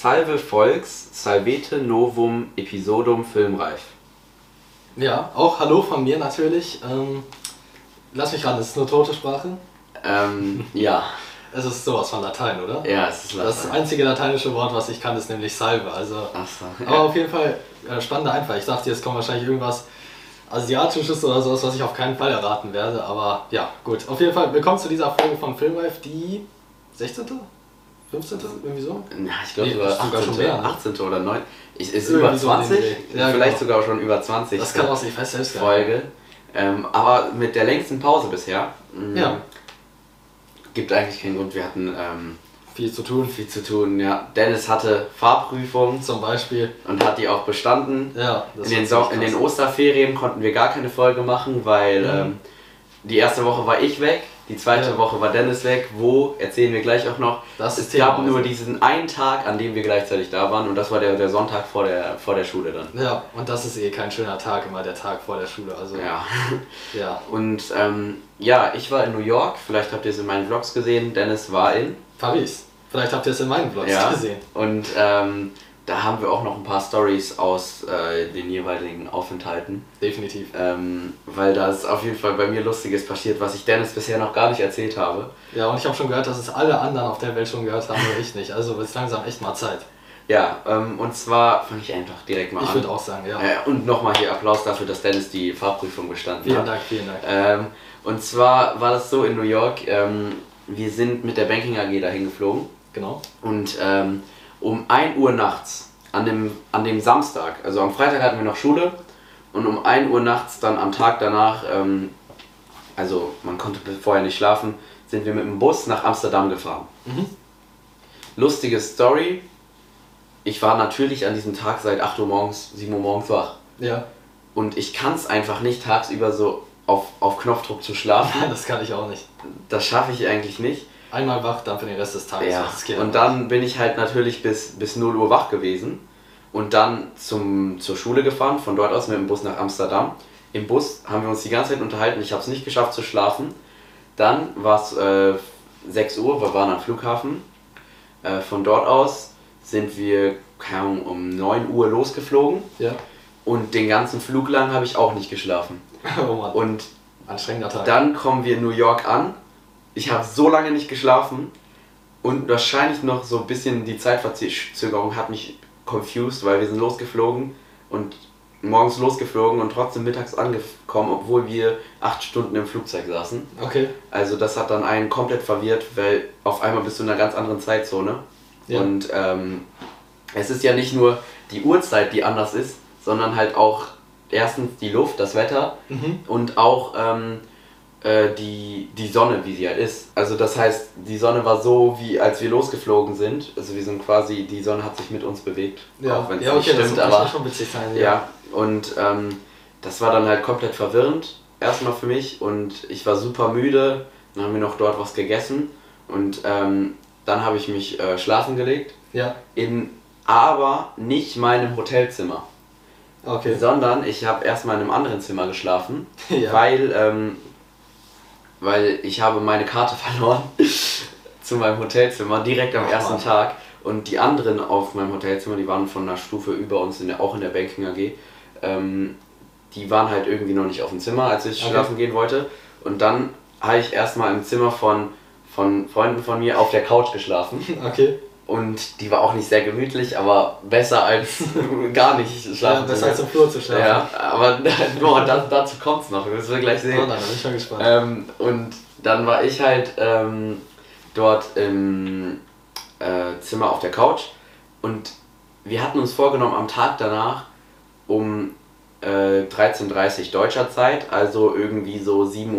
Salve Volks, Salvete Novum Episodum Filmreif. Ja, auch Hallo von mir natürlich. Ähm, lass mich ran, es ist eine tote Sprache. Ähm, ja. Es ist sowas von Latein, oder? Ja, es ist Latein. Das einzige lateinische Wort, was ich kann, ist nämlich Salve. Also, Ach so. aber auf jeden Fall äh, spannender Einfall. Ich dachte, jetzt kommt wahrscheinlich irgendwas Asiatisches oder sowas, was ich auf keinen Fall erraten werde. Aber ja, gut. Auf jeden Fall willkommen zu dieser Folge von Filmreif, die 16. 15. irgendwie so? Ja, ich glaube Nee, sogar, ist sogar 18. schon mehr, ne? 18. oder 9. Ich, ist Irgendwie über so in den 20, Dreh. Ja, vielleicht genau. sogar schon über 20. Das kann auch sein, ich weiß selbst gar nicht. Folge. Ähm, aber mit der längsten Pause bisher. mm, Ja. Gibt eigentlich keinen Grund. Wir hatten ähm, Viel zu tun. viel zu tun. Ja, Dennis hatte Fahrprüfung Zum Beispiel. und hat die auch bestanden. Ja, das in, den so in den. Osterferien konnten wir gar keine Folge machen, weil Mhm. ähm, die erste Woche war ich weg, die zweite Ja. Woche war Dennis weg. Wo erzählen wir gleich auch noch. Das es gab nur heute. diesen einen Tag, an dem wir gleichzeitig da waren und das war der, der Sonntag vor der, vor der Schule dann. Ja, und das ist eh kein schöner Tag, immer der Tag vor der Schule. Also, Ja. ja. Und ähm, ja, ich war in New York, vielleicht habt ihr es in meinen Vlogs gesehen. Dennis war in. Paris. Vielleicht habt ihr es in meinen Vlogs Ja. gesehen. Und ähm, da haben wir auch noch ein paar Stories aus äh, den jeweiligen Aufenthalten. Definitiv. Ähm, weil da ist auf jeden Fall bei mir Lustiges passiert, was ich Dennis bisher noch gar nicht erzählt habe. Ja, und ich habe schon gehört, dass es alle anderen auf der Welt schon gehört haben, nur ich nicht. Also wird es langsam echt mal Zeit. Ja, ähm, und zwar fange ich einfach direkt mal Ich an. würde auch sagen, ja. Äh, und nochmal hier Applaus dafür, dass Dennis die Fahrprüfung bestanden Vielen hat. Dank, vielen Dank. Ähm, und zwar war das so in New York, ähm, wir sind mit der Banking AG dahin geflogen Genau. und ähm, um 1 Uhr nachts, an dem, an dem Samstag, also am Freitag hatten wir noch Schule und um 1 Uhr nachts dann am Tag danach, ähm, also man konnte vorher nicht schlafen, sind wir mit dem Bus nach Amsterdam gefahren. Mhm. Lustige Story, ich war natürlich an diesem Tag seit 8 Uhr morgens, 7 Uhr morgens wach. Ja. Und ich kann es einfach nicht tagsüber so auf, auf Knopfdruck zu schlafen. Das kann ich auch nicht. Das schaffe ich eigentlich nicht. Einmal wach, dann für den Rest des Tages. Ja. Und dann bin ich halt natürlich bis, bis 0 Uhr wach gewesen und dann zum, zur Schule gefahren, von dort aus mit dem Bus nach Amsterdam. Im Bus haben wir uns die ganze Zeit unterhalten, ich habe es nicht geschafft zu schlafen. Dann war es äh, 6 Uhr, wir waren am Flughafen. Äh, von dort aus sind wir Ahnung, um 9 Uhr losgeflogen. Ja. und den ganzen Flug lang habe ich auch nicht geschlafen. Oh Mann. Und Anstrengender Tag. dann kommen wir in New York an. Ich habe so lange nicht geschlafen und wahrscheinlich noch so ein bisschen die Zeitverzögerung hat mich confused, weil wir sind losgeflogen und morgens losgeflogen und trotzdem mittags angekommen, obwohl wir acht Stunden im Flugzeug saßen. Okay. Also das hat dann einen komplett verwirrt, weil auf einmal bist du in einer ganz anderen Zeitzone. Ja. Und ähm, es ist ja nicht nur die Uhrzeit, die anders ist, sondern halt auch erstens die Luft, das Wetter Mhm. und auch ähm, äh, die, die Sonne, wie sie halt ist. Also das heißt, die Sonne war so, wie als wir losgeflogen sind. Also wir sind quasi, die Sonne hat sich mit uns bewegt. Ja, auch wenn es ja nicht okay, stimmt, das aber schon witzig sein. ja. Und ähm, das war dann halt komplett verwirrend, erstmal für mich. Und ich war super müde. Dann haben wir noch dort was gegessen. Und ähm, dann habe ich mich äh, schlafen gelegt. Ja. In aber nicht meinem Hotelzimmer. Okay. Sondern ich habe erstmal in einem anderen Zimmer geschlafen, Ja. weil, ähm, weil ich habe meine Karte verloren zu meinem Hotelzimmer direkt am ersten Mann. Tag. Und die anderen auf meinem Hotelzimmer, die waren von einer Stufe über uns, in der, auch in der Banking AG, ähm, die waren halt irgendwie noch nicht auf dem Zimmer, als ich Okay. schlafen gehen wollte. Und dann habe ich erstmal im Zimmer von, von Freunden von mir auf der Couch geschlafen. Okay. Und die war auch nicht sehr gemütlich, aber besser als gar nicht Ja, schlafen zu besser als im Flur zu schlafen. Ja, aber boah, das, dazu kommt es noch, das wir gleich Oh sehen. nein, da bin ich schon gespannt. Ähm, und dann war ich halt ähm, dort im äh, Zimmer auf der Couch und wir hatten uns vorgenommen, am Tag danach um äh, 13.30 Uhr deutscher Zeit, also irgendwie so 7.30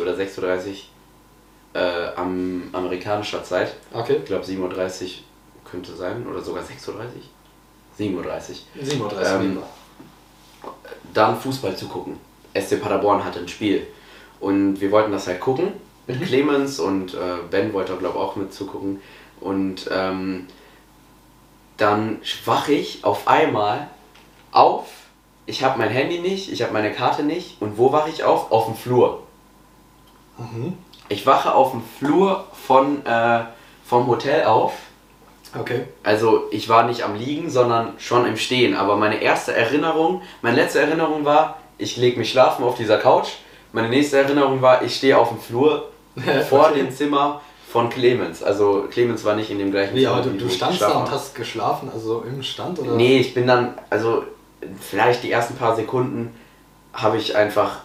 Uhr oder 6.30 Uhr äh, am amerikanischer Zeit. Okay. Ich glaube 7.30 Uhr könnte sein oder sogar 6.30 Uhr. 7.30 Uhr. 7.30 Uhr. Ähm, dann Fußball zu gucken. SC Paderborn hatte ein Spiel. Und wir wollten das halt gucken mit Mhm. Clemens und äh, Ben wollte glaube ich auch mit zugucken. Und ähm, dann wache ich auf einmal auf. Ich habe mein Handy nicht, ich habe meine Karte nicht. Und wo wache ich auf? Auf dem Flur. Mhm. Ich wache auf dem Flur von, äh, vom Hotel auf Okay. Also ich war nicht am Liegen, sondern schon im Stehen. Aber meine erste Erinnerung, meine letzte Erinnerung war, ich lege mich schlafen auf dieser Couch. Meine nächste Erinnerung war, ich stehe auf dem Flur vor dem Zimmer von Clemens. Also Clemens war nicht in dem gleichen Zimmer. aber du, du standst da und hast geschlafen, also im Stand oder? Nee, ich bin dann, also vielleicht die ersten paar Sekunden habe ich einfach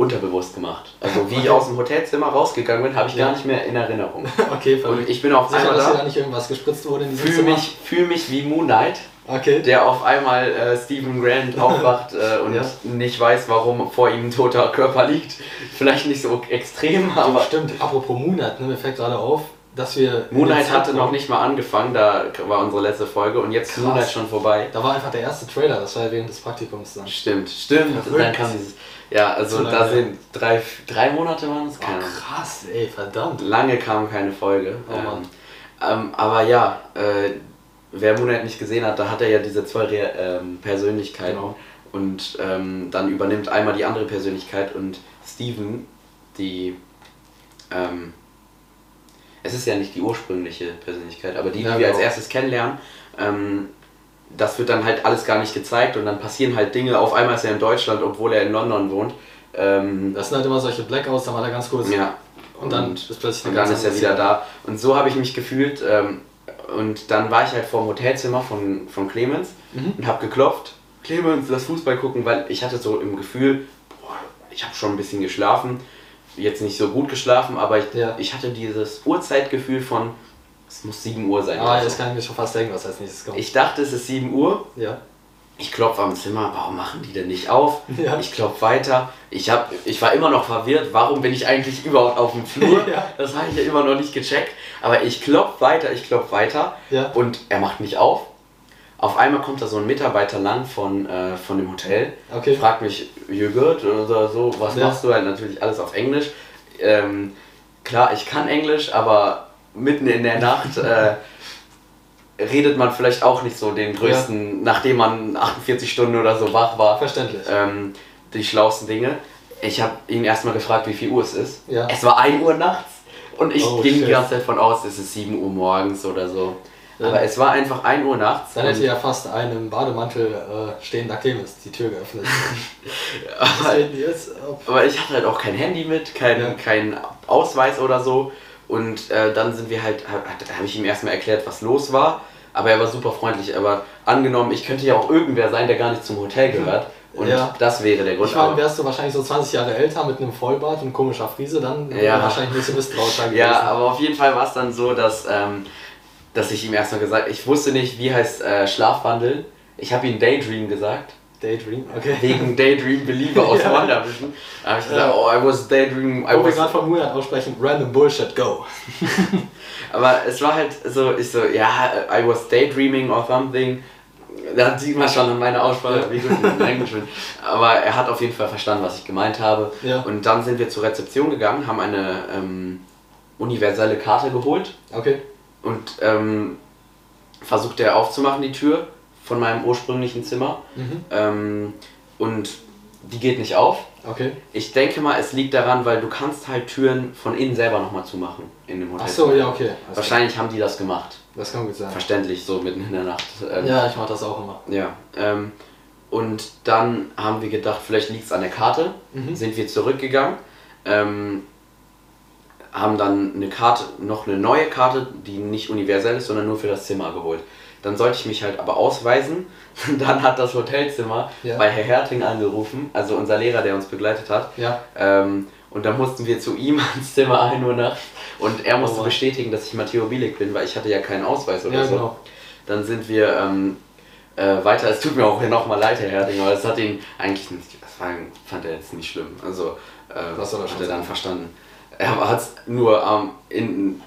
unterbewusst gemacht. Also wie ich Okay. aus dem Hotelzimmer rausgegangen bin, habe ich Ja. gar nicht mehr in Erinnerung. Okay, Und verrückt. ich bin auf Sicher, einmal dass da, da nicht irgendwas gespritzt wurde in diesem fühle Zimmer? mich, fühl mich wie Moon Knight, Okay. der auf einmal äh, Stephen Grant aufwacht äh, und Ja. nicht weiß, warum vor ihm ein toter Körper liegt. Vielleicht nicht so extrem, aber stimmt, apropos Moonlight, ne, mir fällt gerade auf, dass wir. Moonlight hatte noch nicht mal angefangen, da war unsere letzte Folge und jetzt ist. Moonlight schon vorbei. Da war einfach der erste Trailer, das war ja während des Praktikums dann. Stimmt, stimmt. Dann kam dieses, ja, also da sind drei, drei Monate waren es, Oh, keine Ahnung. krass, ey, verdammt. Lange kam keine Folge. Oh Mann. ähm, ähm, aber ja, äh, wer Moonlight nicht gesehen hat, da hat er ja diese zwei Re ähm, Persönlichkeiten. Genau. Und ähm, dann übernimmt einmal die andere Persönlichkeit und Steven, die. Ähm, es ist ja nicht die ursprüngliche Persönlichkeit, aber die, Ja, die wir als genau. erstes kennenlernen, ähm, das wird dann halt alles gar nicht gezeigt und dann passieren halt Dinge. Auf einmal ist er in Deutschland, obwohl er in London wohnt. Ähm, Das sind halt immer solche Blackouts, da war er ganz kurz. ja. Und dann ist plötzlich Und eine dann ganz ist er wieder da. Und so habe ich mich gefühlt. Ähm, und dann war ich halt vor dem Hotelzimmer von, von Clemens Mhm. und habe geklopft. Clemens, lass Fußball gucken, weil ich hatte so im Gefühl, boah, ich habe schon ein bisschen geschlafen. Jetzt nicht so gut geschlafen, aber ich, Ja. ich hatte dieses Uhrzeitgefühl von, es muss 7 Uhr sein. Ah, oder jetzt so. kann ich mir schon fast denken, was als nächstes kommt. Ich dachte, es ist 7 Uhr. ja. Ich klopfe am Zimmer, warum machen die denn nicht auf? Ja. Ich klopfe weiter. Ich, hab, ich war immer noch verwirrt, warum bin ich eigentlich überhaupt auf dem Flur? Ja. Das habe ich ja immer noch nicht gecheckt. Aber ich klopfe weiter, ich klopfe weiter Ja. und er macht nicht auf. Auf einmal kommt da so ein Mitarbeiter lang von, äh, von dem Hotel, Okay. fragt mich, good oder so, was Ja. machst du? Halt natürlich alles auf Englisch. Ähm, klar, ich kann Englisch, aber mitten in der Nacht äh, redet man vielleicht auch nicht so den größten, nachdem man 48 Stunden oder so wach war, Verständlich. ähm, die schlauesten Dinge. Ich habe ihn erstmal gefragt, wie viel Uhr es ist. Ja. Es war 1 Uhr nachts und ich Oh, ging shit. die ganze Zeit von aus, es ist 7 Uhr morgens oder so. Aber es war einfach 1 Uhr nachts. Dann hätte ja fast einem Bademantel äh, stehender Clemens die Tür geöffnet. Aber? Ob- aber ich hatte halt auch kein Handy mit, kein, Ja. kein Ausweis oder so. Und äh, dann sind wir halt, habe hab ich ihm erstmal erklärt, was los war. Aber er war super freundlich. Aber angenommen, ich könnte ja auch irgendwer sein, der gar nicht zum Hotel gehört. Und Ja. das wäre der Grund. Ich meine, wärst du wahrscheinlich so 20 Jahre älter mit einem Vollbart und komischer Frise, dann Ja. wahrscheinlich ein bisschen misstrauischer gewesen. Ja, aber auf jeden Fall war es dann so, dass, ähm, dass ich ihm erstmal gesagt ich wusste nicht, wie heißt äh, Schlafwandeln. Ich habe ihm Daydream gesagt. Daydream, okay. Wegen Daydream Belieber aus Ja. WandaVision. Da habe ich gesagt, Ja. oh, I was daydreaming. I Wo wir was gerade von Moonlight aussprechen, random Bullshit, go. Aber es war halt so, ich so, ja, I was daydreaming or something. Da sieht man schon an meiner Aussprache, wie gut ich in Englisch bin. Aber er hat auf jeden Fall verstanden, was ich gemeint habe. Ja. Und dann sind wir zur Rezeption gegangen, haben eine ähm, universelle Karte geholt Okay. Und ähm, versucht er aufzumachen, die Tür von meinem ursprünglichen Zimmer. Mhm. Ähm, und die geht nicht auf. Okay. Ich denke mal, es liegt daran, weil du kannst halt Türen von innen selber nochmal zumachen in dem Hotel. Ach so, ja, okay. Alles klar. Wahrscheinlich haben die das gemacht. Das kann gut sein. Verständlich, so mitten in der Nacht. Ähm, Ja, ich mach das auch immer. ja ähm, und dann haben wir gedacht, vielleicht liegt es an der Karte. Mhm. Sind wir zurückgegangen. Ähm, haben dann eine Karte, noch eine neue Karte, die nicht universell ist, sondern nur für das Zimmer geholt. Dann sollte ich mich halt aber ausweisen. Dann hat das Hotelzimmer Ja. bei Herr Herting angerufen, also unser Lehrer, der uns begleitet hat. Ja. Ähm, und dann mussten wir zu ihm ans Zimmer 1 Uhr nachts und er musste Oh bestätigen, dass ich Matteo Bielig bin, weil ich hatte ja keinen Ausweis oder Ja, so. genau. Dann sind wir ähm, äh, weiter. Es tut mir auch nochmal leid, Herr Herting, aber das hat ihn eigentlich nicht, das fand er jetzt nicht schlimm. Also äh, er hat er dann verstanden. Er hat es nur ähm, in,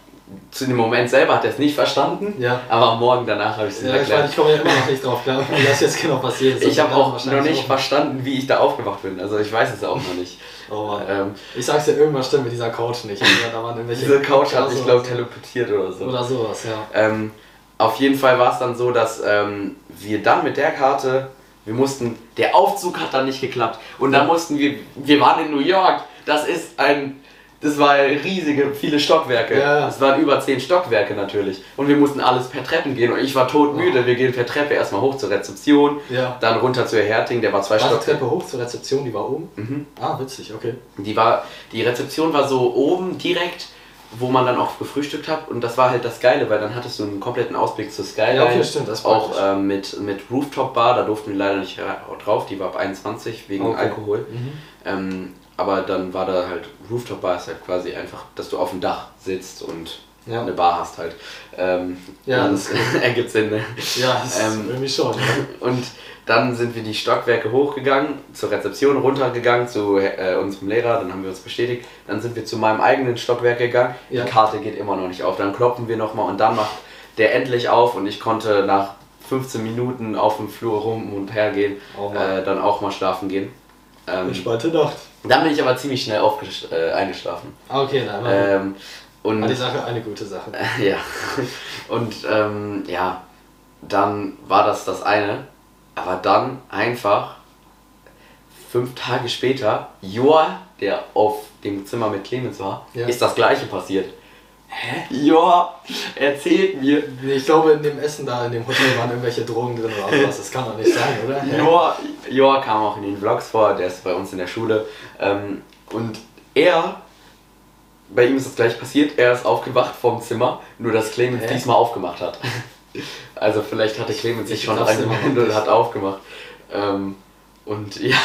zu dem Moment selber hat er es nicht verstanden, Ja. aber am Morgen danach habe ich es Ja, ich, meine, erklärt. ich komme ja immer noch nicht drauf klar, wie das jetzt genau passiert ist. Ich habe kann auch noch nicht auch- verstanden, wie ich da aufgewacht bin. Also ich weiß es auch noch nicht. Oh. Ähm, Ich sag's dir, irgendwas stimmt mit dieser Couch nicht. Ja, irgendwelche diese Couch hat sowas. glaube ich, teleportiert oder so. Oder sowas, ja. Ähm, auf jeden Fall war es dann so, dass ähm, wir dann mit der Karte, wir mussten, der Aufzug hat dann nicht geklappt. Und dann mussten wir, wir waren in New York, das ist ein, Das war riesige, viele Stockwerke. Ja. Es waren über zehn Stockwerke natürlich. Und wir mussten alles per Treppen gehen. Und ich war todmüde. Wir gehen per Treppe erstmal hoch zur Rezeption, Ja. dann runter zu Herr Herting, der war zwei War die Stockwerke. Treppe hoch zur Rezeption, die war oben? Mhm. Ah, witzig, okay. Die, war, die Rezeption war so oben direkt, wo man dann auch gefrühstückt hat. Und das war halt das Geile, weil dann hattest du einen kompletten Ausblick zur Skyline. Ja, okay, stimmt, das Auch ähm, mit, mit Rooftop-Bar, da durften wir leider nicht ra- drauf. Die war ab 21 wegen Okay. Alkohol. Mhm. Ähm, aber dann war da halt, Rooftop-Bar ist halt quasi einfach, dass du auf dem Dach sitzt und Ja. eine Bar hast halt. Ähm, Ja, das ergibt Sinn, ne? Ja, das ist Ähm, irgendwie schon. Und dann sind wir die Stockwerke hochgegangen, zur Rezeption runtergegangen, zu äh, unserem Lehrer, dann haben wir uns bestätigt. Dann sind wir zu meinem eigenen Stockwerk gegangen. Ja. Die Karte geht immer noch nicht auf. Dann klopfen wir nochmal und dann macht der endlich auf und ich konnte nach 15 Minuten auf dem Flur rum und her gehen, Oh äh, dann auch mal schlafen gehen. Ähm, Entspannte Nacht. Dann bin ich aber ziemlich schnell aufgesch- äh, eingeschlafen. Okay, na, immerhin. Ähm, und War die Sache eine gute Sache. ja. Und ähm, ja, dann war das das eine. Aber dann einfach fünf Tage später, Joa, der auf dem Zimmer mit Clemens war, Ja. ist das gleiche passiert. Hä? Joa, erzählt mir. Ich glaube, in dem Essen da, in dem Hotel waren irgendwelche Drogen drin oder sowas. Das kann doch nicht sein, oder? Joa, Joa kam auch in den Vlogs vor, der ist bei uns in der Schule. Ähm, und er, bei ihm ist das gleich passiert, er ist aufgewacht vom Zimmer, nur dass Clemens Hä? diesmal aufgemacht hat. Also vielleicht hatte Clemens sich Ich schon reingewandelt und hat aufgemacht. Ähm, und ja,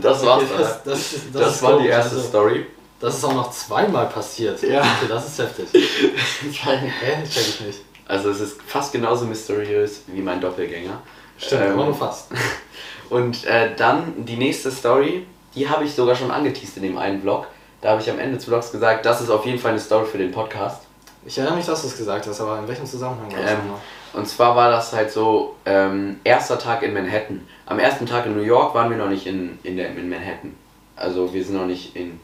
das war's das, das, Das, ist war die erste also, Story. Das ist auch noch zweimal passiert. Ja. Okay, das ist heftig. Hä? Check ich nicht. Also es ist fast genauso mysteriös wie mein Doppelgänger. Stimmt, Ähm, aber nur fast. Und äh, dann die nächste Story, die habe ich sogar schon angeteased in dem einen Vlog. Da habe ich am Ende des Vlogs gesagt, das ist auf jeden Fall eine Story für den Podcast. Ich erinnere mich, dass du es gesagt hast, aber in welchem Zusammenhang war das Ähm, nochmal? und zwar war das halt so, ähm, erster Tag in Manhattan. Am ersten Tag in New York waren wir noch nicht in, in, der, in Manhattan. Also wir sind noch nicht in...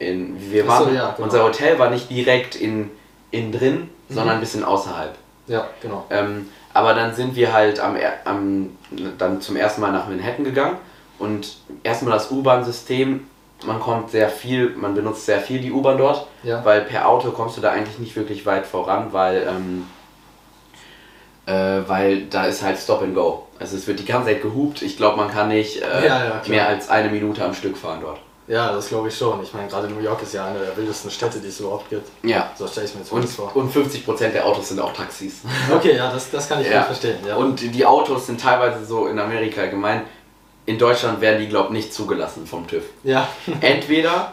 in wir Ach so, waren, ja, genau. Unser Hotel war nicht direkt in, in drin, sondern ein bisschen außerhalb. Ja, genau. Ähm, aber dann sind wir halt am, am, dann zum ersten Mal nach Manhattan gegangen und erstmal das U-Bahn-System, man kommt sehr viel, man benutzt sehr viel die U-Bahn dort, Ja. weil per Auto kommst du da eigentlich nicht wirklich weit voran, weil, ähm, äh, weil da ist halt Stop and Go. Also es wird die ganze Zeit gehupt, ich glaube man kann nicht äh, Ja, ja, mehr als eine Minute am Stück fahren dort. Ja, das glaube ich schon. Ich meine, gerade New York ist ja eine der wildesten Städte, die es überhaupt gibt. Ja. So stelle ich mir jetzt Und, vor. und 50% der Autos sind auch Taxis. Okay, ja, das, das kann ich Ja. gut verstehen. Ja. Und die Autos sind teilweise so in Amerika gemein. In Deutschland werden die, glaube ich, nicht zugelassen vom TÜV. ja. Entweder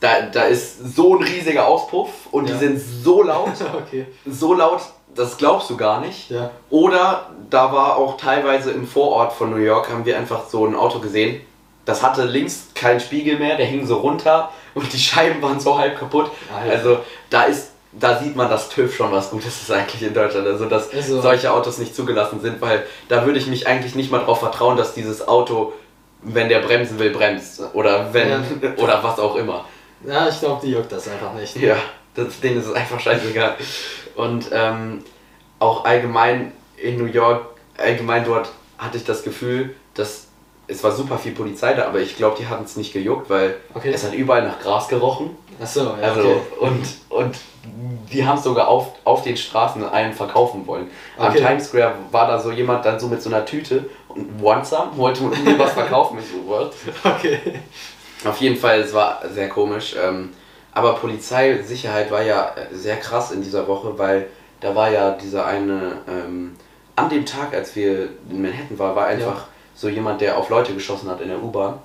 da, da ist so ein riesiger Auspuff und Ja. die sind so laut, okay. so laut, das glaubst du gar nicht. Ja. Oder da war auch teilweise im Vorort von New York, haben wir einfach so ein Auto gesehen, das hatte links keinen Spiegel mehr, der hing so runter und die Scheiben waren so halb kaputt. Alter. Also da ist, da sieht man, dass TÜV schon was Gutes ist eigentlich in Deutschland. Also dass Also- solche Autos nicht zugelassen sind, weil da würde ich mich eigentlich nicht mal darauf vertrauen, dass dieses Auto, wenn der bremsen will, bremst. Oder wenn Ja. oder was auch immer. Ja, ich glaube, die juckt das einfach nicht. Ja, das Ding ist einfach scheißegal. Und ähm, auch allgemein in New York, allgemein dort hatte ich das Gefühl, dass es war super viel Polizei da, aber ich glaube, die hatten es nicht gejuckt, weil Okay. es hat überall nach Gras gerochen. Achso, ja, Also okay. und, und die haben es sogar auf, auf den Straßen einem verkaufen wollen. Am Okay. Times Square war da so jemand dann so mit so einer Tüte und want some, wollte mir was verkaufen. Ich so, what? Okay. Auf jeden Fall, es war sehr komisch. Ähm, aber Polizeisicherheit war ja sehr krass in dieser Woche, weil da war ja dieser eine, ähm, an dem Tag, als wir in Manhattan waren, war einfach Ja. So jemand, der auf Leute geschossen hat in der U-Bahn.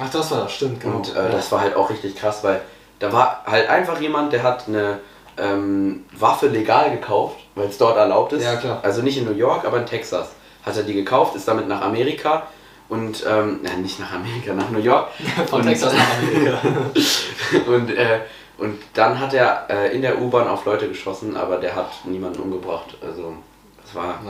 Ach, das war das, stimmt, genau. Und äh, ja. das war halt auch richtig krass, weil da war halt einfach jemand, der hat eine ähm, Waffe legal gekauft, weil es dort erlaubt ist. Ja, klar. Also nicht in New York, aber in Texas. Hat er die gekauft, ist damit nach Amerika und, ähm, nein, nicht nach Amerika, nach New York. Von und- Texas nach Amerika. und, äh, und dann hat er äh, in der U-Bahn auf Leute geschossen, aber der hat niemanden umgebracht. Also das war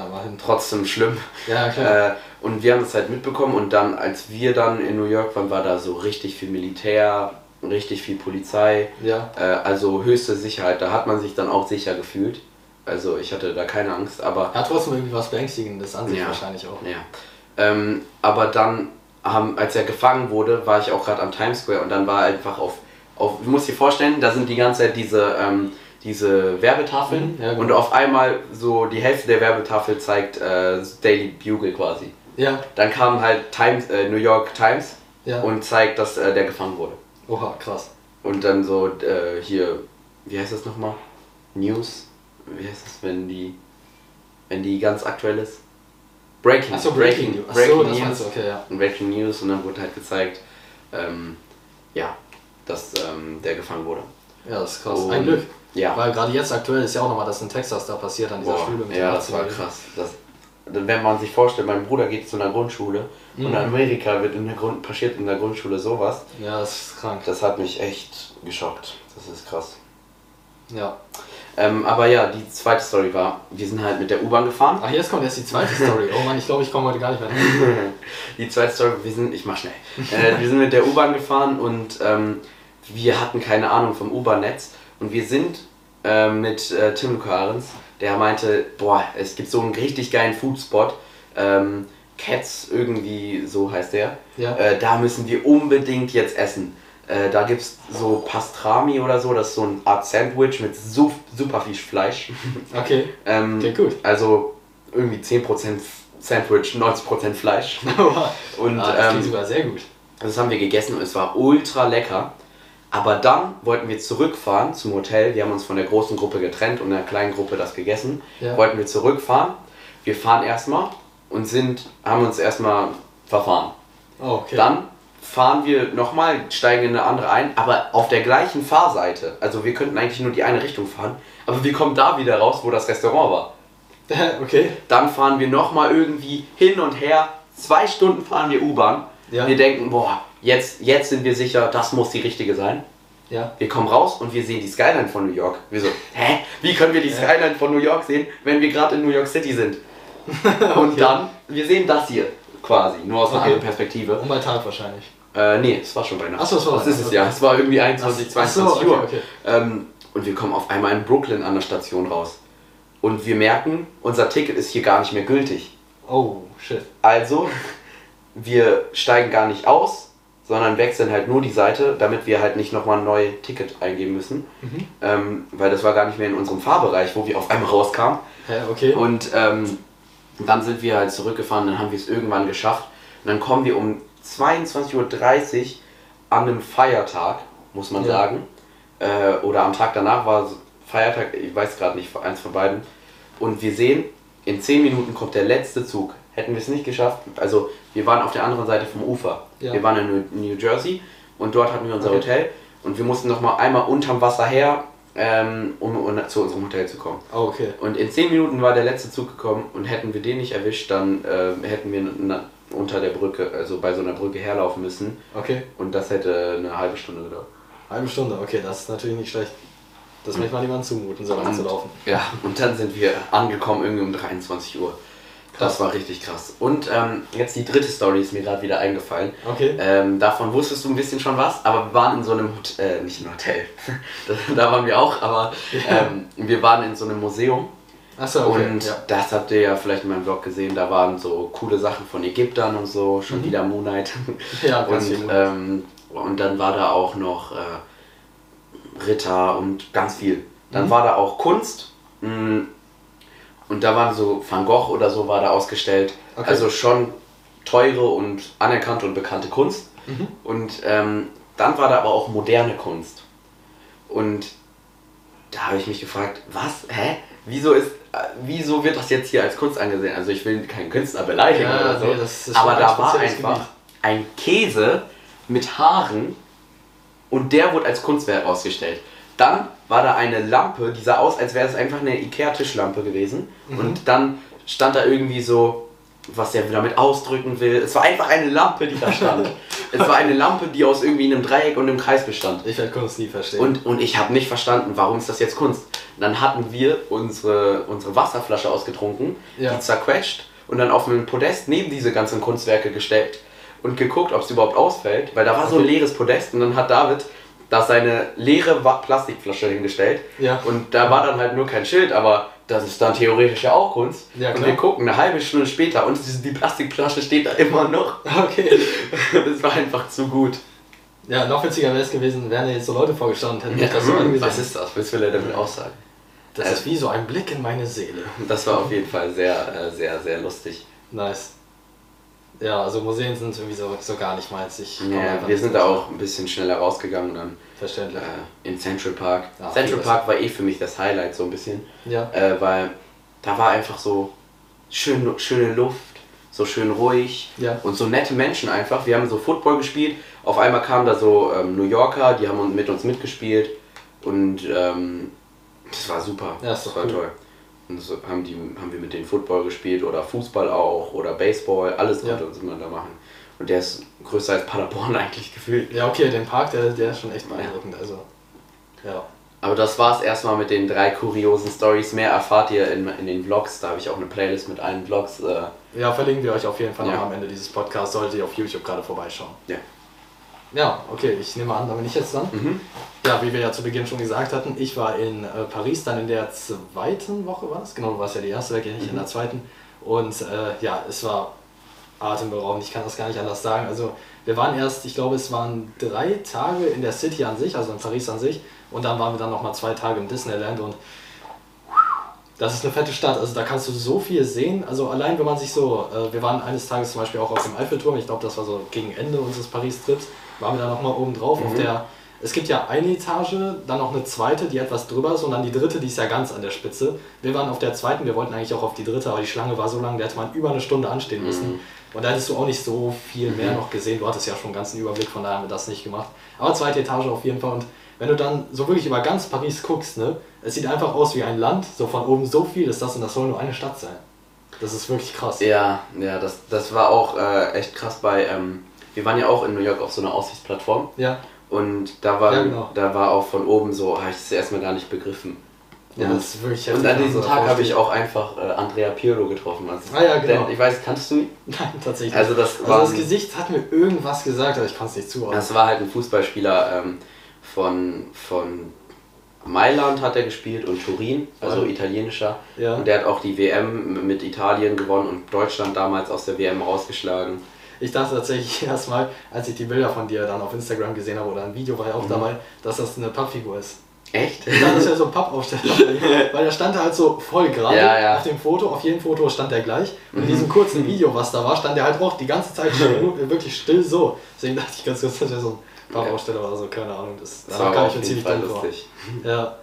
trotzdem schlimm. Ja, klar. Äh, und wir haben das halt mitbekommen und dann, als wir dann in New York waren, war da so richtig viel Militär, richtig viel Polizei, ja. äh, also höchste Sicherheit. Da hat man sich dann auch sicher gefühlt. Also ich hatte da keine Angst, aber Hat trotzdem irgendwie was Beängstigendes an sich Ja. wahrscheinlich auch. ja. Ähm, aber dann, haben, als er gefangen wurde, war ich auch gerade am Times Square und dann war einfach auf auf, du musst dir vorstellen, da sind die ganze Zeit diese, ähm, diese Werbetafeln Mhm, ja, genau. und auf einmal so die Hälfte der Werbetafel zeigt äh, Daily Bugle quasi. Ja, Dann kam halt Times, äh, New York Times ja. und zeigt, dass äh, der gefangen wurde. Oha, krass. Und dann so äh, hier, wie heißt das nochmal? News? Wie heißt das, wenn die, wenn die ganz aktuell ist? Breaking. Achso, Breaking News. Achso, Breaking das News. du, okay, ja. Breaking News und dann wurde halt gezeigt, ähm, ja, dass ähm, der gefangen wurde. Ja, das ist krass. Und- Ein Glück. Ja. Weil gerade jetzt aktuell ist ja auch nochmal das in Texas da passiert an dieser Boah, Schule mit ja, das war 18-Jährigen. krass. Das, wenn man sich vorstellt, mein Bruder geht zu einer Grundschule und in Mhm. Amerika wird in der Grund, passiert in der Grundschule sowas, Ja, das ist krank. das hat mich echt geschockt. Das ist krass. Ja. Ähm, aber ja, die zweite Story war, wir sind halt mit der U-Bahn gefahren. Ach, jetzt kommt erst die zweite Story. Oh Mann, ich glaube, ich komme heute gar nicht mehr. Die zweite Story, wir sind, ich mach schnell. Äh, wir sind mit der U-Bahn gefahren und ähm, wir hatten keine Ahnung vom U-Bahn-Netz und wir sind äh, mit äh, Tim Lukarens, der meinte, boah, es gibt so einen richtig geilen Foodspot, ähm, Cats irgendwie, so heißt der. Ja. Äh, da müssen wir unbedingt jetzt essen. Äh, da gibt es so Pastrami oder so, das ist so eine Art Sandwich mit su super viel Fleisch. Okay. ähm, Klingt gut. Also irgendwie 10% Sandwich, 90% Fleisch. Und ah, das ähm, sogar sehr gut. das haben wir gegessen und es war ultra lecker. Aber dann wollten wir zurückfahren zum Hotel. Wir haben uns von der großen Gruppe getrennt und in der kleinen Gruppe das gegessen. Ja. Wollten wir zurückfahren. Wir fahren erstmal und sind, haben uns erstmal verfahren. Oh, okay. Dann fahren wir nochmal, steigen in eine andere ein, aber auf der gleichen Fahrseite. Also wir könnten eigentlich nur die eine Richtung fahren, aber wir kommen da wieder raus, wo das Restaurant war. okay. Dann fahren wir nochmal irgendwie hin und her. Zwei Stunden fahren wir U-Bahn. Ja. Wir denken, boah, jetzt, jetzt sind wir sicher, das muss die richtige sein. Ja. Wir kommen raus und wir sehen die Skyline von New York. Wir so, hä? Wie können wir die Skyline von New York sehen, wenn wir gerade in New York City sind? Und dann, wir sehen das hier quasi, nur aus einer Okay. anderen Perspektive. Und bei Tag wahrscheinlich. Äh, nee, es war schon Weihnachten. Ach so, es war Das ist es ja. Es war irgendwie 21, Ach so, 22 Uhr. okay. Ähm, und wir kommen auf einmal in Brooklyn an der Station raus. Und wir merken, unser Ticket ist hier gar nicht mehr gültig. Oh, shit. Also, wir steigen gar nicht aus, sondern wechseln halt nur die Seite, damit wir halt nicht nochmal ein neues Ticket eingeben müssen. Mhm. Ähm, weil das war gar nicht mehr in unserem Fahrbereich, wo wir auf einmal rauskamen. Hä, okay. Und ähm, dann sind wir halt zurückgefahren, dann haben wir es irgendwann geschafft. Und dann kommen wir um 22.30 Uhr an einem Feiertag, muss man Ja. sagen. Äh, oder am Tag danach war es Feiertag, ich weiß gerade nicht, eins von beiden. Und wir sehen, in 10 Minuten kommt der letzte Zug. Hätten wir es nicht geschafft, also wir waren auf der anderen Seite vom Ufer. Ja. Wir waren in New- New Jersey und dort hatten wir unser Okay. Hotel. Und wir mussten noch mal einmal unterm Wasser her, ähm, um, um zu unserem Hotel zu kommen. Oh, okay. Und in 10 Minuten war der letzte Zug gekommen und hätten wir den nicht erwischt, dann äh, hätten wir na, unter der Brücke, also bei so einer Brücke herlaufen müssen. Okay. Und das hätte eine halbe Stunde gedauert. Halbe Stunde, okay, das ist natürlich nicht schlecht. Das möchte man niemandem zumuten, so lange zu laufen. Ja, und dann sind wir angekommen irgendwie um 23 Uhr. Das war richtig krass. Und ähm, jetzt die dritte Story ist mir gerade wieder eingefallen. Okay. Ähm, davon wusstest du ein bisschen schon was, aber wir waren in so einem Hotel, äh, nicht im Hotel, da, waren wir auch, aber ähm, wir waren in so einem Museum Achso, okay. Und ja. das habt ihr ja vielleicht in meinem Blog gesehen, da waren so coole Sachen von Ägyptern und so, schon Mhm. wieder Moonlight. Ja, ganz und, viel. ähm, und dann war da auch noch äh, Ritter und ganz viel. Dann Mhm. war da auch Kunst. mh, Und da waren so Van Gogh oder so war da ausgestellt. Okay. Also schon teure und anerkannte und bekannte Kunst. Mhm. Und ähm, dann war da aber auch moderne Kunst. Und da habe ich mich gefragt, was? Hä? Wieso ist, äh, wieso wird das jetzt hier als Kunst angesehen? Also ich will keinen Künstler beleidigen Ja, oder so. nee, aber da war einfach Gebiet. ein Käse mit Haaren und der wurde als Kunstwerk ausgestellt. Dann war da eine Lampe, die sah aus, als wäre es einfach eine Ikea-Tischlampe gewesen. Mhm. Und dann stand da irgendwie so, was er damit ausdrücken will. Es war einfach eine Lampe, die da stand. es war eine Lampe, die aus irgendwie einem Dreieck und einem Kreis bestand. Ich werde Kunst nie verstehen. Und, und ich habe nicht verstanden, warum ist das jetzt Kunst. Dann hatten wir unsere, unsere Wasserflasche ausgetrunken, Ja. die zerquetscht und dann auf einen Podest neben diese ganzen Kunstwerke gestellt und geguckt, ob es überhaupt ausfällt, weil da war so ein Okay. leeres Podest und dann hat David da seine leere Wa- Plastikflasche hingestellt Ja. und da war dann halt nur kein Schild, aber das ist dann theoretisch ja auch Kunst. Ja, und wir gucken eine halbe Stunde später und die Plastikflasche steht da immer noch. okay. Das war einfach zu gut. Ja, noch witziger wäre es gewesen, wären jetzt so Leute vorgestanden und hätten Ja, das so angesehen. was ist das? Was will er damit aussagen? Das ist wie so ein Blick in meine Seele. Das war auf jeden Fall sehr, äh, sehr, sehr lustig. Nice. Ja, also Museen sind irgendwie so, so gar nicht meins. Ich Ja, wir sind da auch ein bisschen schneller rausgegangen dann Verständlich. äh, in Central Park. Ah, Central. Park war eh für mich das Highlight so ein bisschen, Ja. äh, weil da war einfach so schön, schöne Luft, so schön ruhig Ja. und so nette Menschen einfach. Wir haben so Football gespielt, auf einmal kamen da so ähm, New Yorker, die haben mit uns mitgespielt und ähm, das war super, Ja, ist doch das war cool. toll. Und so haben, die, haben wir mit denen Football gespielt oder Fußball auch oder Baseball, alles Ja. konnte uns man da machen. Und der ist größer als Paderborn eigentlich gefühlt. Ja, okay, den Park, der, der ist schon echt beeindruckend. Also, ja. Aber das war's erstmal mit den drei kuriosen Stories. Mehr erfahrt ihr in, in den Vlogs. Da habe ich auch eine Playlist mit allen Vlogs. Äh, Ja, verlinken wir euch auf jeden Fall Ja. noch am Ende dieses Podcasts, solltet ihr auf YouTube gerade vorbeischauen. ja. Ja, okay, ich nehme an, da bin ich jetzt dran. Mhm. Ja, wie wir ja zu Beginn schon gesagt hatten, ich war in äh, Paris dann in der zweiten Woche, war das? Genau, du warst ja die erste Woche, nicht in der zweiten. Und äh, ja, es war atemberaubend, ich kann das gar nicht anders sagen. Also wir waren erst, ich glaube es waren drei Tage in der City an sich, also in Paris an sich. Und dann waren wir dann nochmal zwei Tage im Disneyland und das ist eine fette Stadt, also da kannst du so viel sehen. Also allein wenn man sich so, äh, wir waren eines Tages zum Beispiel auch auf dem Eiffelturm, ich glaube das war so gegen Ende unseres Paris-Trips, waren wir da nochmal oben drauf auf der, es gibt ja eine Etage, dann noch eine zweite, die etwas drüber ist und dann die dritte, die ist ja ganz an der Spitze. Wir waren auf der zweiten, wir wollten eigentlich auch auf die dritte, aber die Schlange war so lang, da hätte man über eine Stunde anstehen müssen. Und da hättest du auch nicht so viel mehr noch gesehen, du hattest ja schon einen ganzen Überblick, von daher haben wir das nicht gemacht. Aber zweite Etage auf jeden Fall und wenn du dann so wirklich über ganz Paris guckst, ne, es sieht einfach aus wie ein Land, so von oben so viel ist das und das soll nur eine Stadt sein. Das ist wirklich krass. Ja, ja, das, das war auch äh, echt krass bei. Ähm, wir waren ja auch in New York auf so einer Aussichtsplattform. Ja, Und da war, Ja, genau. da war auch von oben so, habe ich das erstmal gar nicht begriffen. ja und, das ist wirklich und an diesem Tag habe ich auch einfach äh, Andrea Pirlo getroffen. Also Ah, ja, genau. Denn, ich weiß, kannst du ihn? Nein, tatsächlich. Also das also war das Gesicht hat mir irgendwas gesagt, aber ich kann es nicht zuordnen. Das war halt ein Fußballspieler ähm, von, von Mailand hat er gespielt und Turin, also Ja. italienischer. Ja. Und der hat auch die WM mit Italien gewonnen und Deutschland damals aus der WM rausgeschlagen. Ich dachte tatsächlich erstmal, als ich die Bilder von dir dann auf Instagram gesehen habe oder ein Video war ja Mhm. auch dabei, dass das eine Pappfigur ist. Echt? Ich dachte, das wäre so ein Pappaufsteller, weil der stand halt so voll gerade Ja, ja. auf dem Foto. Auf jedem Foto stand der gleich. Und in Mhm. diesem kurzen Video, was da war, stand der halt auch die ganze Zeit still, wirklich still so. Deswegen dachte ich ganz kurz, das wäre so ein Pappaufsteller oder so, keine Ahnung. Das, Das kam ich mir ziemlich dumm vor. lustig. Ja.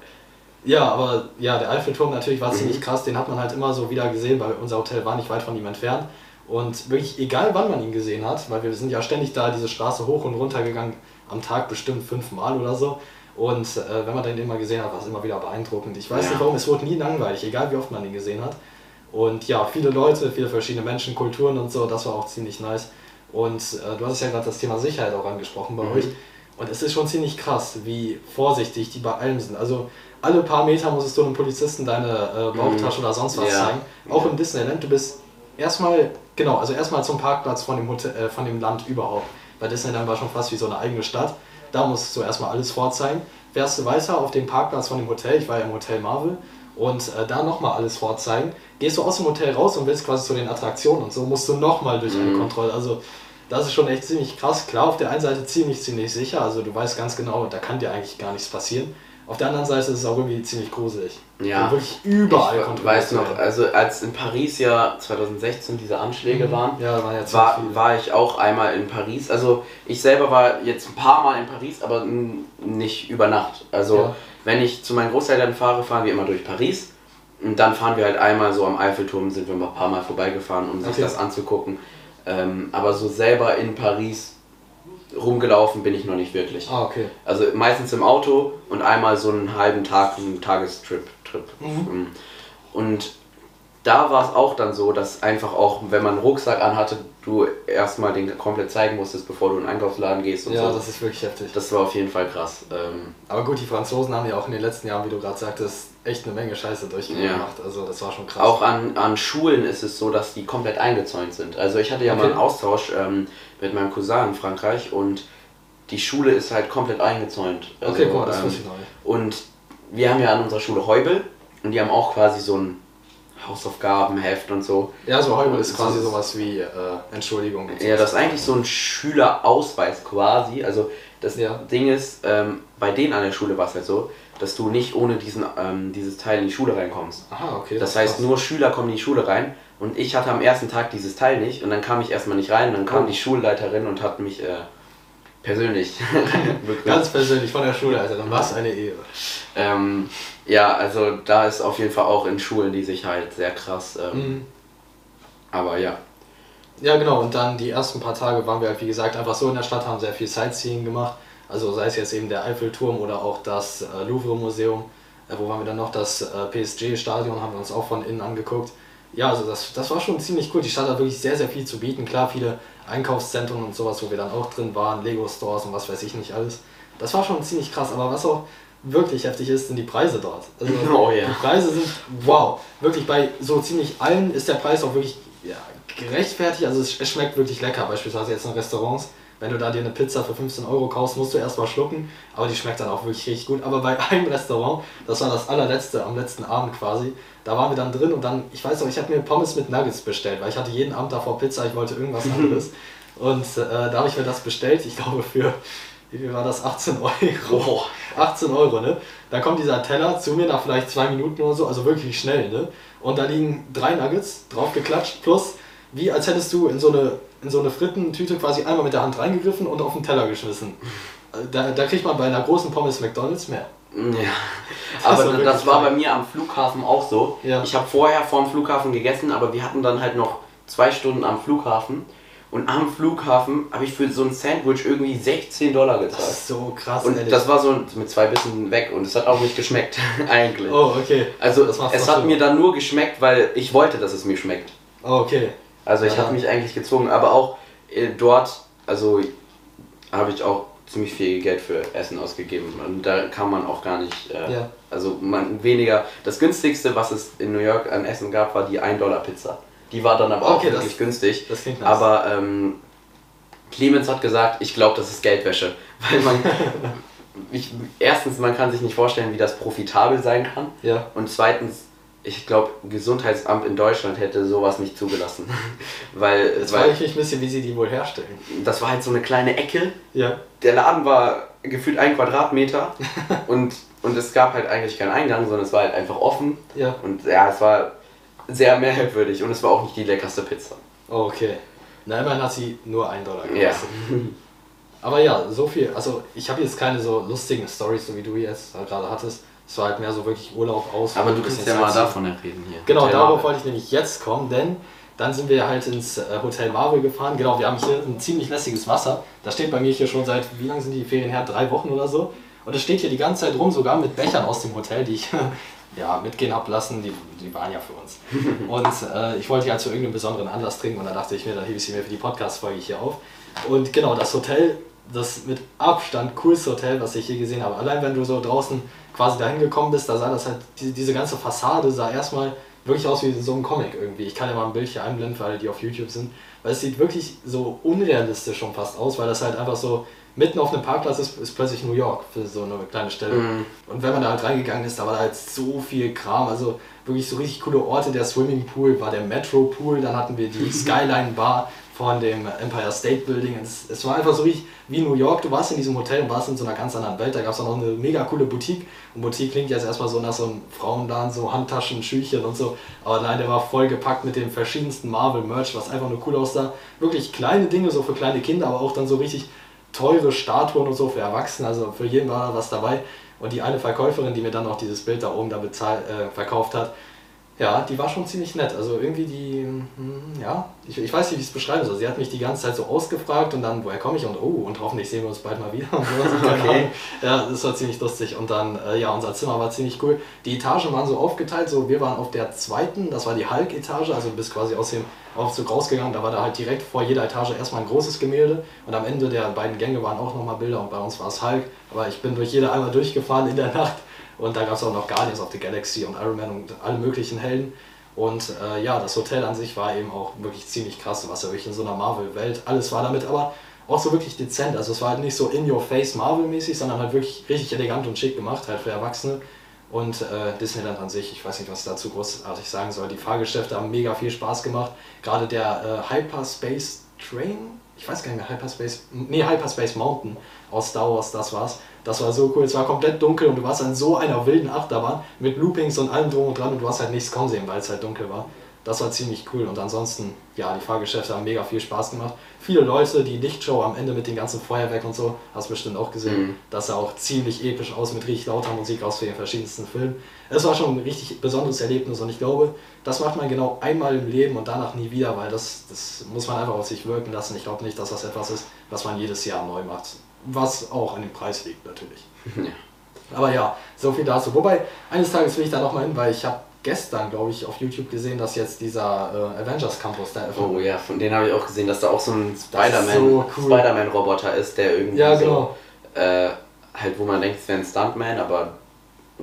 Ja, aber ja, der Eiffelturm natürlich war Mhm. ziemlich krass, den hat man halt immer so wieder gesehen, weil unser Hotel war nicht weit von ihm entfernt. Und wirklich egal wann man ihn gesehen hat, weil wir sind ja ständig da diese Straße hoch und runter gegangen, am Tag bestimmt fünfmal oder so. Und äh, wenn man den immer gesehen hat, war es immer wieder beeindruckend. Ich weiß Ja. nicht warum, es wurde nie langweilig, egal wie oft man ihn gesehen hat. Und ja, viele Leute, viele verschiedene Menschen, Kulturen und so, das war auch ziemlich nice. Und äh, du hast ja gerade das Thema Sicherheit auch angesprochen bei Mhm. euch. Und es ist schon ziemlich krass, wie vorsichtig die bei allem sind. Also alle paar Meter musstest du einem Polizisten deine äh, Bauchtasche oder sonst was Mhm. Ja. zeigen. Auch im Disneyland, du bist erstmal, genau, also erstmal zum Parkplatz von dem, Hotel, äh, von dem Land überhaupt. Bei Disneyland war schon fast wie so eine eigene Stadt. Da musstest du erstmal alles vorzeigen. Fährst du weiter auf dem Parkplatz von dem Hotel, ich war ja im Hotel Marvel, und äh, da nochmal alles vorzeigen. Gehst du aus dem Hotel raus und willst quasi zu den Attraktionen und so, musst du nochmal durch eine Mhm. Kontrolle. Also das ist schon echt ziemlich krass. Klar, auf der einen Seite ziemlich, ziemlich sicher, also du weißt ganz genau, da kann dir eigentlich gar nichts passieren. Auf der anderen Seite ist es auch irgendwie ziemlich gruselig. Ja. Und wirklich überall ich weiß zu noch, also als in Paris ja 2016 diese Anschläge waren, Ja, waren ja war, war ich auch einmal in Paris. Also ich selber war jetzt ein paar Mal in Paris, aber nicht über Nacht. Also Ja. wenn ich zu meinen Großeltern fahre, fahren wir immer durch Paris. Und dann fahren wir halt einmal so am Eiffelturm, sind wir ein paar Mal vorbeigefahren, um sich Okay. das anzugucken. Ähm, aber so selber in Paris rumgelaufen bin ich noch nicht wirklich. Ah, okay. Also meistens im Auto und einmal so einen halben Tag, einen Tagestrip. Trip. Mhm. Und da war es auch dann so, dass einfach auch, wenn man einen Rucksack anhatte, du erstmal den komplett zeigen musstest, bevor du in den Einkaufsladen gehst und Ja, so. das ist wirklich heftig. Das war auf jeden Fall krass. Ähm, Aber gut, die Franzosen haben ja auch in den letzten Jahren, wie du gerade sagtest, echt eine Menge Scheiße durchgemacht. Ja. Also das war schon krass. auch an, an Schulen ist es so, dass die komplett eingezäunt sind. Also ich hatte ja mal Okay. einen Austausch ähm, mit meinem Cousin in Frankreich und die Schule ist halt komplett eingezäunt. Also, okay, guck mal, das ähm, wusste ich noch nicht. Und wir haben ja an unserer Schule Heubel und die haben auch quasi so ein Hausaufgabenheft und so. Ja, so Heubel ist quasi sowas wie äh, Entschuldigung. Ja, das ist eigentlich so ein Schülerausweis quasi. Also Das Ja. Ding ist, ähm, bei denen an der Schule war es halt so, dass du nicht ohne diesen, ähm, dieses Teil in die Schule reinkommst. Aha, okay. Das ist heißt, nur Schüler kommen in die Schule rein und ich hatte am ersten Tag dieses Teil nicht und dann kam ich erstmal nicht rein und dann kam Oh. die Schulleiterin und hat mich äh, persönlich. Ganz persönlich von der Schule, also dann war es eine Ehre. Ähm, ja, also da ist auf jeden Fall auch in Schulen die Sicherheit sehr krass. Ähm, Mhm. Aber ja. Ja, genau. Und dann die ersten paar Tage waren wir halt, wie gesagt, einfach so in der Stadt, haben sehr viel Sightseeing gemacht. Also sei es jetzt eben der Eiffelturm oder auch das äh, Louvre-Museum. Äh, wo waren wir dann noch? Das äh, PSG-Stadion haben wir uns auch von innen angeguckt. Ja, also das, das war schon ziemlich cool. Die Stadt hat wirklich sehr, sehr viel zu bieten. Klar, viele Einkaufszentren und sowas, wo wir dann auch drin waren, Lego-Stores und was weiß ich nicht alles. Das war schon ziemlich krass. Aber was auch wirklich heftig ist, sind die Preise dort. Also Oh ja. die Preise sind wow. Wirklich bei so ziemlich allen ist der Preis auch wirklich ja, gerechtfertigt. Also es, es schmeckt wirklich lecker. Beispielsweise jetzt in Restaurants. Wenn du da dir eine Pizza für 15 Euro kaufst, musst du erstmal schlucken, aber die schmeckt dann auch wirklich richtig gut. Aber bei einem Restaurant, das war das allerletzte, am letzten Abend quasi, da waren wir dann drin und dann, ich weiß auch, ich habe mir Pommes mit Nuggets bestellt, weil ich hatte jeden Abend davor Pizza, ich wollte irgendwas anderes. Und äh, da habe ich mir das bestellt, ich glaube für, wie viel war das, 18 Euro. 18 Euro, ne? Dann kommt dieser Teller zu mir nach vielleicht zwei Minuten oder so, also wirklich schnell, ne? Und da liegen drei Nuggets draufgeklatscht, plus wie als hättest du in so eine, in so eine Frittentüte quasi einmal mit der Hand reingegriffen und auf den Teller geschmissen. Da, da kriegt man bei einer großen Pommes McDonalds mehr. Ja, Das aber das, wirklich war bei mir am Flughafen auch so. Ja. Ich habe vorher vorm Flughafen gegessen, aber wir hatten dann halt noch zwei Stunden am Flughafen. Und am Flughafen habe ich für so ein Sandwich irgendwie 16 Dollar Das gezahlt. ist so krass, Und ehrlich. das war so mit zwei Bissen weg und es hat auch nicht geschmeckt, eigentlich. oh, okay. Also das es hat mir schlimmer. dann nur geschmeckt, weil ich wollte, dass es mir schmeckt. Oh, okay. Also ich habe mich eigentlich gezwungen, aber auch äh, dort, also habe ich auch ziemlich viel Geld für Essen ausgegeben und da kann man auch gar nicht, äh, Ja. also man weniger, das günstigste, was es in New York an Essen gab, war die 1 Dollar Pizza. Die war dann aber auch Okay, das- wirklich günstig. Das klingt nice. Aber ähm, Clemens hat gesagt, ich glaube, das ist Geldwäsche. Weil man, ich, erstens, man kann sich nicht vorstellen, wie das profitabel sein kann. ja. Und zweitens, ich glaube, Gesundheitsamt in Deutschland hätte sowas nicht zugelassen. weil Jetzt frage ich mich ein bisschen, wie sie die wohl herstellen. das war halt so eine kleine Ecke. Ja. Der Laden war gefühlt ein Quadratmeter und, und es gab halt eigentlich keinen Eingang, sondern es war halt einfach offen. Ja. Und ja, es war sehr merkwürdig und es war auch nicht die leckerste Pizza. Oh, okay. Na, immerhin hat sie nur einen Dollar Ja. gekostet. Aber ja, so viel. Also, ich habe jetzt keine so lustigen Stories, so wie du jetzt gerade hattest. Es war halt mehr so wirklich Urlaub aus. Aber du kannst ja mal davon reden hier. Genau, Hotel darauf Marvel. wollte ich nämlich jetzt kommen, denn dann sind wir halt ins äh, Hotel Marvel gefahren. Genau, wir haben hier ein ziemlich lässiges Wasser. Das steht bei mir hier schon seit, wie lange sind die Ferien her? Drei Wochen oder so. Und es steht hier die ganze Zeit rum, sogar mit Bechern aus dem Hotel, die ich ja, mitgehen hab lassen. Die, die waren ja für uns. Und äh, ich wollte die halt zu irgendeinem besonderen Anlass trinken und da dachte ich mir, dann hebe ich sie mir für die Podcast-Folge hier auf. Und genau, das Hotel, das mit Abstand coolste Hotel, was ich je gesehen habe. Allein wenn du so draußen quasi dahin gekommen bist, da sah das halt, diese, diese ganze Fassade sah erstmal wirklich aus wie so einem Comic irgendwie. Ich kann ja mal ein Bild hier einblenden für alle, die auf YouTube sind. Weil es sieht wirklich so unrealistisch schon fast aus, weil das halt einfach so mitten auf einem Parkplatz ist, ist plötzlich New York für so eine kleine Stelle. Mhm. Und wenn man da halt reingegangen ist, da war da halt so viel Kram. Also wirklich so richtig coole Orte. Der Swimmingpool war der Metro Pool, dann hatten wir die Skyline Bar von dem Empire State Building. Es, es war einfach so richtig wie New York. Du warst in diesem Hotel und warst in so einer ganz anderen Welt. Da gab es auch noch eine mega coole Boutique. Und Boutique klingt jetzt erstmal so nach so einem Frauenladen, so Handtaschen, Schüchchen und so. Aber nein, der war voll gepackt mit dem verschiedensten Marvel-Merch, was einfach nur cool aussah. Wirklich kleine Dinge, so für kleine Kinder, aber auch dann so richtig teure Statuen und so für Erwachsene. Also für jeden war da was dabei. Und die eine Verkäuferin, die mir dann auch dieses Bild da oben da bezahl, äh, verkauft hat, ja, die war schon ziemlich nett. Also irgendwie die, hm, ja, ich, ich weiß nicht, wie ich es beschreiben soll. Sie hat mich die ganze Zeit so ausgefragt und dann, woher komme ich und oh, und hoffentlich sehen wir uns bald mal wieder. Und. Keine Okay. Ja, das war ziemlich lustig. Und dann, äh, ja, unser Zimmer war ziemlich cool. Die Etagen waren so aufgeteilt, so wir waren auf der zweiten, das war die Hulk-Etage, also du bist quasi aus dem Aufzug rausgegangen, da war da halt direkt vor jeder Etage erstmal ein großes Gemälde und am Ende der beiden Gänge waren auch nochmal Bilder und bei uns war es Hulk, aber ich bin durch jede einmal durchgefahren in der Nacht und da gab es auch noch Guardians of the Galaxy und Iron Man und alle möglichen Helden. Und äh, ja, das Hotel an sich war eben auch wirklich ziemlich krass, was ja wirklich in so einer Marvel-Welt, alles war damit, aber auch so wirklich dezent. Also es war halt nicht so in your face Marvel-mäßig, sondern halt wirklich richtig elegant und schick gemacht, halt für Erwachsene. Und äh, Disneyland an sich, ich weiß nicht, was ich dazu großartig sagen soll. Die Fahrgeschäfte haben mega viel Spaß gemacht. Gerade der äh, Hyperspace Train, ich weiß gar nicht mehr, Hyperspace, nee, Hyperspace Mountain aus Star Wars, das war's. Das war so cool, es war komplett dunkel und du warst in so einer wilden Achterbahn mit Loopings und allem drum und dran und du hast halt nichts kommen sehen, weil es halt dunkel war. Das war ziemlich cool und ansonsten, ja, die Fahrgeschäfte haben mega viel Spaß gemacht. Viele Leute, die Lichtshow am Ende mit den ganzen Feuerwerk und so, hast du bestimmt auch gesehen. Mhm. Das sah auch ziemlich episch aus mit richtig lauter Musik aus den verschiedensten Filmen. Es war schon ein richtig besonderes Erlebnis und ich glaube, das macht man genau einmal im Leben und danach nie wieder, weil das, das muss man einfach auf sich wirken lassen. Ich glaube nicht, dass das etwas ist, was man jedes Jahr neu macht. Was auch an dem Preis liegt natürlich. Ja. Aber ja, so viel dazu. Wobei, eines Tages will ich da nochmal hin, weil ich habe gestern, glaube ich, auf YouTube gesehen, dass jetzt dieser äh, Avengers Campus da eröffnet Oh ja, von denen habe ich auch gesehen, dass da auch so ein Spider-Man so cool. Spider-Man-Roboter ist, der irgendwie Ja, so, genau. äh, halt wo man denkt, es wäre ein Stuntman, aber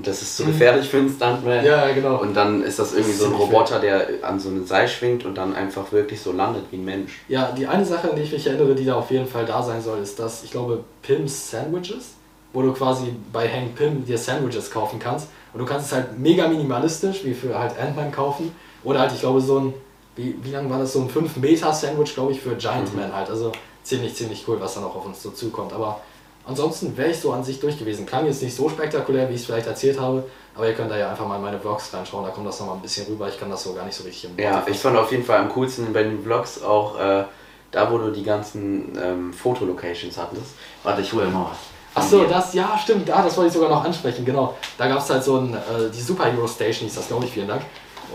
das ist zu Mhm. gefährlich für einen Stuntman. Ja, genau. Und dann ist das irgendwie Das so ein Roboter, der an so einem Seil schwingt und dann einfach wirklich so landet wie ein Mensch. Ja, die eine Sache, an die ich mich erinnere, die da auf jeden Fall da sein soll, ist, dass ich glaube, Pim's Sandwiches, wo du quasi bei Hank Pym dir Sandwiches kaufen kannst. Und du kannst es halt mega minimalistisch, wie für halt Ant-Man kaufen. Oder halt, ich glaube, so ein, wie, wie lang war das, so ein 5-Meter-Sandwich, glaube ich, für Giant Mhm. Man halt. Also ziemlich, ziemlich cool, was dann auch auf uns so zukommt. Aber ansonsten wäre ich so an sich durch gewesen. Klang jetzt nicht so spektakulär, wie ich es vielleicht erzählt habe. Aber ihr könnt da ja einfach mal in meine Vlogs reinschauen, da kommt das nochmal ein bisschen rüber. Ich kann das so gar nicht so richtig im Ja, ich fand auf jeden Fall am coolsten bei den Vlogs auch äh, da, wo du die ganzen ähm, Fotolocations hattest. Warte, ich hole mal was. Ach so, das, ja, stimmt, ah, das wollte ich sogar noch ansprechen, genau. Da gab es halt so ein, äh, die Superhero Station hieß das, glaube ich, vielen Dank.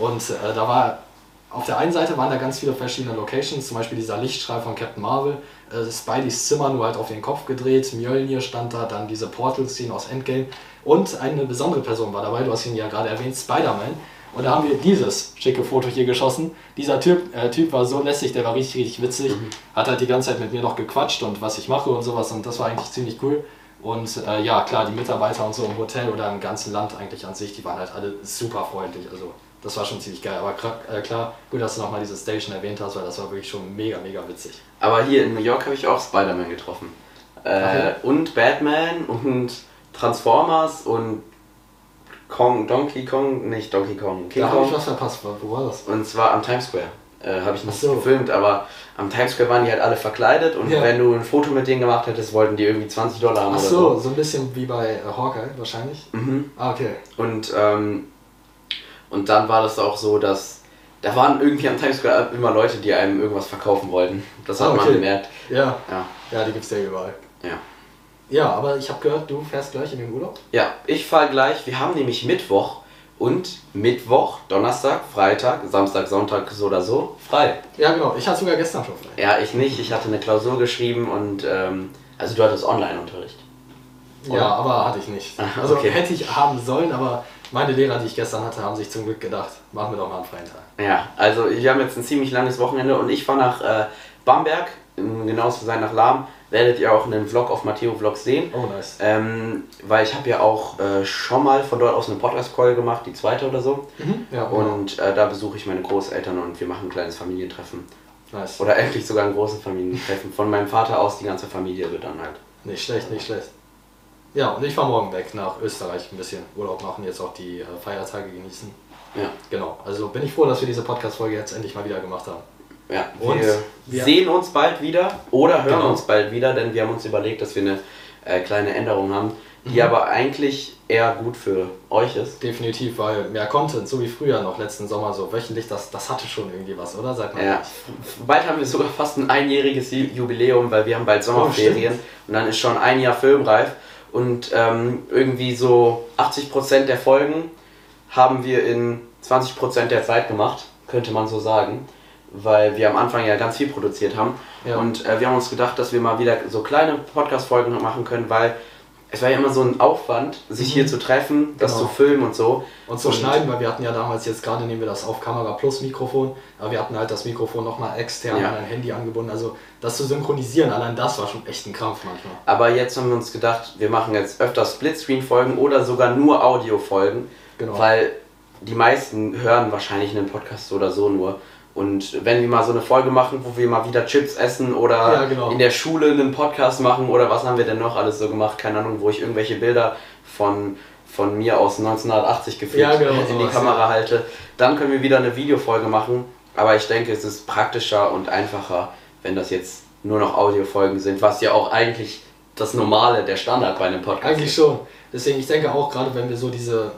Und äh, da war, auf der einen Seite waren da ganz viele verschiedene Locations, zum Beispiel dieser Lichtstrahl von Captain Marvel, äh, Spideys Zimmer nur halt auf den Kopf gedreht, Mjölnir stand da, dann diese Portal-Szene aus Endgame und eine besondere Person war dabei, du hast ihn ja gerade erwähnt, Spider-Man. Und da haben wir dieses schicke Foto hier geschossen. Dieser Typ, äh, typ war so lässig, der war richtig, richtig witzig. Hat halt die ganze Zeit mit mir noch gequatscht und was ich mache und sowas. Und das war eigentlich ziemlich cool. Und äh, ja, klar, die Mitarbeiter und so im Hotel oder im ganzen Land eigentlich an sich, die waren halt alle super freundlich. Also das war schon ziemlich geil. Aber klar, äh, klar gut, dass du nochmal diese Station erwähnt hast, weil das war wirklich schon mega, mega witzig. Aber hier in New York habe ich auch Spider-Man getroffen. Äh. Und Batman und Transformers und Kong, Donkey Kong, nicht Donkey Kong, King da habe ich was verpasst. Wo war das? Und zwar am Times Square. Äh, habe ich nicht so. gefilmt, aber am Times Square waren die halt alle verkleidet und Ja. wenn du ein Foto mit denen gemacht hättest, wollten die irgendwie 20 Dollar haben Ach oder so, so ein bisschen wie bei äh, Hawkeye wahrscheinlich. Mhm. Ah, okay. Und, ähm, und dann war das auch so, dass da waren irgendwie am Times Square immer Leute, die einem irgendwas verkaufen wollten. Das hat Ah, man okay. gemerkt. Ja, Ja, ja, die gibt's ja überall. ja. Ja, aber ich habe gehört, du fährst gleich in den Urlaub. Ja, ich fahre gleich. Wir haben nämlich Mittwoch und Mittwoch, Donnerstag, Freitag, Samstag, Sonntag so oder so frei. Ja, genau. Ich hatte sogar gestern schon frei. Ja, ich nicht. Ich hatte eine Klausur geschrieben und ähm, also du hattest Online-Unterricht. Ja, aber hatte ich nicht. Also okay. hätte ich haben sollen, aber meine Lehrer, die ich gestern hatte, haben sich zum Glück gedacht, machen wir doch mal einen freien Tag. Ja, also wir haben jetzt ein ziemlich langes Wochenende und ich fahre nach äh, Bamberg, um genau zu sein nach Lahm. Werdet ihr auch einen Vlog auf Matteo Vlogs sehen. Oh, nice. Ähm, weil ich habe ja auch äh, schon mal von dort aus eine Podcast-Call gemacht, die zweite oder so. Mhm. Ja, und Und äh, da besuche ich meine Großeltern und wir machen ein kleines Familientreffen. nice. Oder endlich sogar ein großes Familientreffen. Von meinem Vater aus, die ganze Familie wird dann halt. Nicht schlecht, nicht schlecht. Ja, und ich fahre morgen weg nach Österreich ein bisschen Urlaub machen, jetzt auch die äh, Feiertage genießen. Ja, Genau, also bin ich froh, dass wir diese Podcast-Folge jetzt endlich mal wieder gemacht haben. ja. Und wir, wir- sehen uns bald wieder oder hören Genau. uns bald wieder, denn wir haben uns überlegt, dass wir eine äh, kleine Änderung haben, die Mhm. aber eigentlich eher gut für euch ist. Definitiv, weil mehr Content, so wie früher noch letzten Sommer, so wöchentlich, das, das hatte schon irgendwie was, oder? Seit man Ja, bald haben wir sogar fast ein einjähriges Ju- Jubiläum, weil wir haben bald Sommerferien und dann ist schon ein Jahr filmreif und ähm, irgendwie so 80% der Folgen haben wir in 20% der Zeit gemacht, könnte man so sagen, weil wir am Anfang ja ganz viel produziert haben Ja. und äh, wir haben uns gedacht, dass wir mal wieder so kleine Podcast-Folgen machen können, weil es war ja immer so ein Aufwand, sich hier zu treffen, das Genau. zu filmen und so. Und zu schneiden, weil wir hatten ja damals jetzt gerade nehmen wir das auf Kamera plus Mikrofon, aber wir hatten halt das Mikrofon nochmal extern Ja. an ein Handy angebunden. Also das zu synchronisieren, allein das war schon echt ein Krampf manchmal. Aber jetzt haben wir uns gedacht, wir machen jetzt öfter Splitscreen-Folgen oder sogar nur Audio-Folgen, Genau. weil die meisten hören wahrscheinlich einen Podcast oder so nur. Und wenn wir mal so eine Folge machen, wo wir mal wieder Chips essen oder Ja, genau. in der Schule einen Podcast machen oder was haben wir denn noch alles so gemacht, keine Ahnung, wo ich irgendwelche Bilder von, von mir aus 1980 gefilmt Ja, genau, in die Kamera ja. halte, dann können wir wieder eine Videofolge machen. Aber ich denke, es ist praktischer und einfacher, wenn das jetzt nur noch Audiofolgen sind, was ja auch eigentlich das Normale, der Standard bei einem Podcast Eigentlich ist. schon. Deswegen, ich denke auch, gerade wenn wir so diese,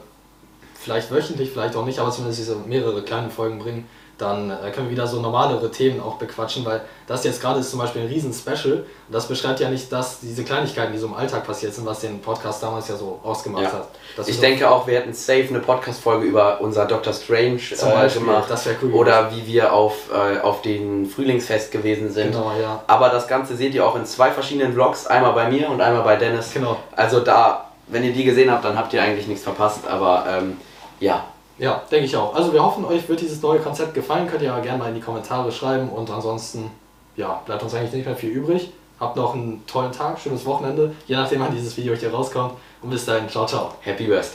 vielleicht wöchentlich, vielleicht auch nicht, aber zumindest diese mehrere kleine Folgen bringen, dann äh, können wir wieder so normalere Themen auch bequatschen, weil das jetzt gerade ist zum Beispiel ein Riesen-Special und das beschreibt ja nicht das, diese Kleinigkeiten, die so im Alltag passiert sind, was den Podcast damals ja so ausgemacht Ja. hat. Dass Ich denke auch, wir hätten safe eine Podcast-Folge über unser Doctor Strange Zum äh, Beispiel, gemacht. das wäre cool Oder wie wir auf, äh, auf den Frühlingsfest gewesen sind. Genau, ja. Aber das Ganze seht ihr auch in zwei verschiedenen Vlogs, einmal bei mir und einmal bei Dennis. Genau. Also da, wenn ihr die gesehen habt, dann habt ihr eigentlich nichts verpasst. Aber ähm, ja, Ja, denke ich auch. Also wir hoffen, euch wird dieses neue Konzept gefallen. Könnt ihr aber gerne mal in die Kommentare schreiben. Und ansonsten, ja, bleibt uns eigentlich nicht mehr viel übrig. Habt noch einen tollen Tag, schönes Wochenende, je nachdem wann dieses Video hier rauskommt. Und bis dahin, ciao, ciao. Happy Birthday.